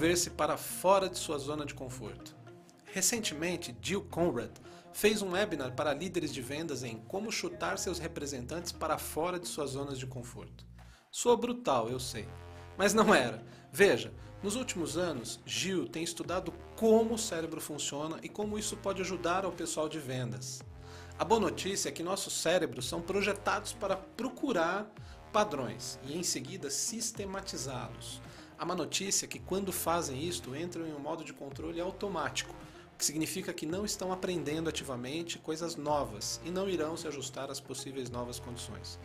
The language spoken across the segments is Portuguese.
mover-se para fora de sua zona de conforto. Recentemente, Jill Conrad fez um webinar para líderes de vendas em como chutar seus representantes para fora de suas zonas de conforto. Sou brutal, eu sei, mas não era. Veja, nos últimos anos, Gil tem estudado como o cérebro funciona e como isso pode ajudar ao pessoal de vendas. A boa notícia é que nossos cérebros são projetados para procurar padrões e em seguida sistematizá-los. A má notícia é que quando fazem isto, entram em um modo de controle automático, o que significa que não estão aprendendo ativamente coisas novas e não irão se ajustar às possíveis novas condições.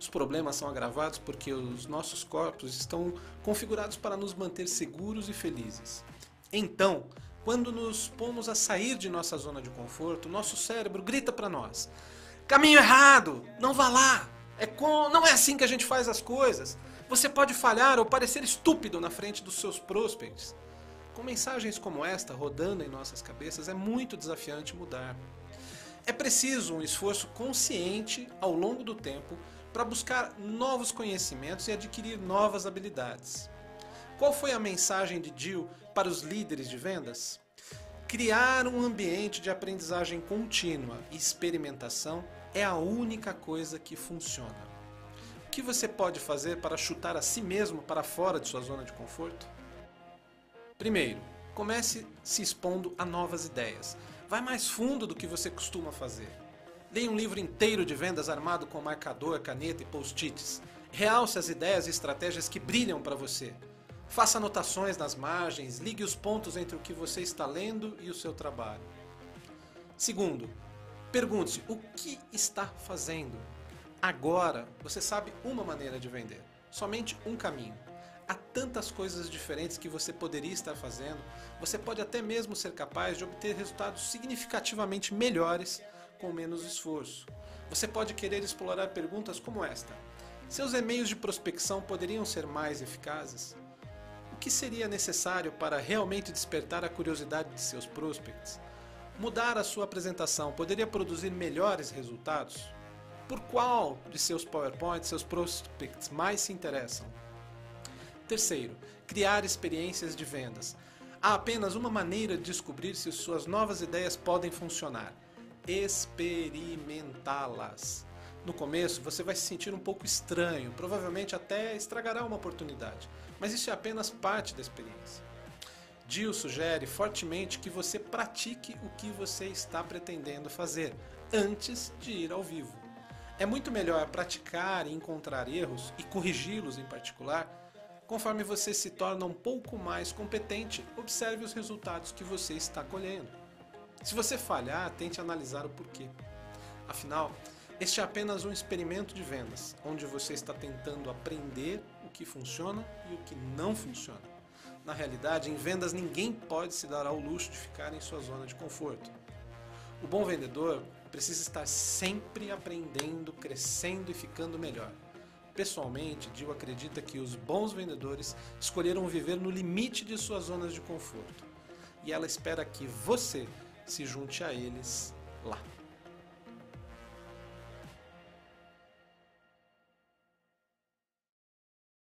Os problemas são agravados porque os nossos corpos estão configurados para nos manter seguros e felizes. Então, quando nos pomos a sair de nossa zona de conforto, nosso cérebro grita para nós: caminho errado, não vá lá. É com... Não é assim que a gente faz as coisas. Você pode falhar ou parecer estúpido na frente dos seus prospects. Com mensagens como esta rodando em nossas cabeças, é muito desafiante mudar. É preciso um esforço consciente ao longo do tempo para buscar novos conhecimentos e adquirir novas habilidades. Qual foi a mensagem de Jill para os líderes de vendas? Criar um ambiente de aprendizagem contínua e experimentação é a única coisa que funciona. Que você pode fazer para chutar a si mesmo para fora de sua zona de conforto? Primeiro, comece se expondo a novas ideias. Vai mais fundo do que você costuma fazer. Leia um livro inteiro de vendas armado com marcador, caneta e post-its. Realce as ideias e estratégias que brilham para você. Faça anotações nas margens, ligue os pontos entre o que você está lendo e o seu trabalho. Segundo, pergunte-se o que está fazendo. Agora você sabe uma maneira de vender, somente um caminho. Há tantas coisas diferentes que você poderia estar fazendo, você pode até mesmo ser capaz de obter resultados significativamente melhores com menos esforço. Você pode querer explorar perguntas como esta: Seus e-mails de prospecção poderiam ser mais eficazes? O que seria necessário para realmente despertar a curiosidade de seus prospects? Mudar a sua apresentação poderia produzir melhores resultados? Por qual de seus PowerPoints seus prospects mais se interessam? Terceiro, criar experiências de vendas. Há apenas uma maneira de descobrir se suas novas ideias podem funcionar experimentá-las. No começo você vai se sentir um pouco estranho, provavelmente até estragará uma oportunidade, mas isso é apenas parte da experiência. Jill sugere fortemente que você pratique o que você está pretendendo fazer antes de ir ao vivo. É muito melhor praticar e encontrar erros e corrigi-los em particular. Conforme você se torna um pouco mais competente, observe os resultados que você está colhendo. Se você falhar, tente analisar o porquê. Afinal, este é apenas um experimento de vendas, onde você está tentando aprender o que funciona e o que não funciona. Na realidade, em vendas ninguém pode se dar ao luxo de ficar em sua zona de conforto. O bom vendedor precisa estar sempre aprendendo, crescendo e ficando melhor. Pessoalmente, Dio acredita que os bons vendedores escolheram viver no limite de suas zonas de conforto. E ela espera que você se junte a eles lá.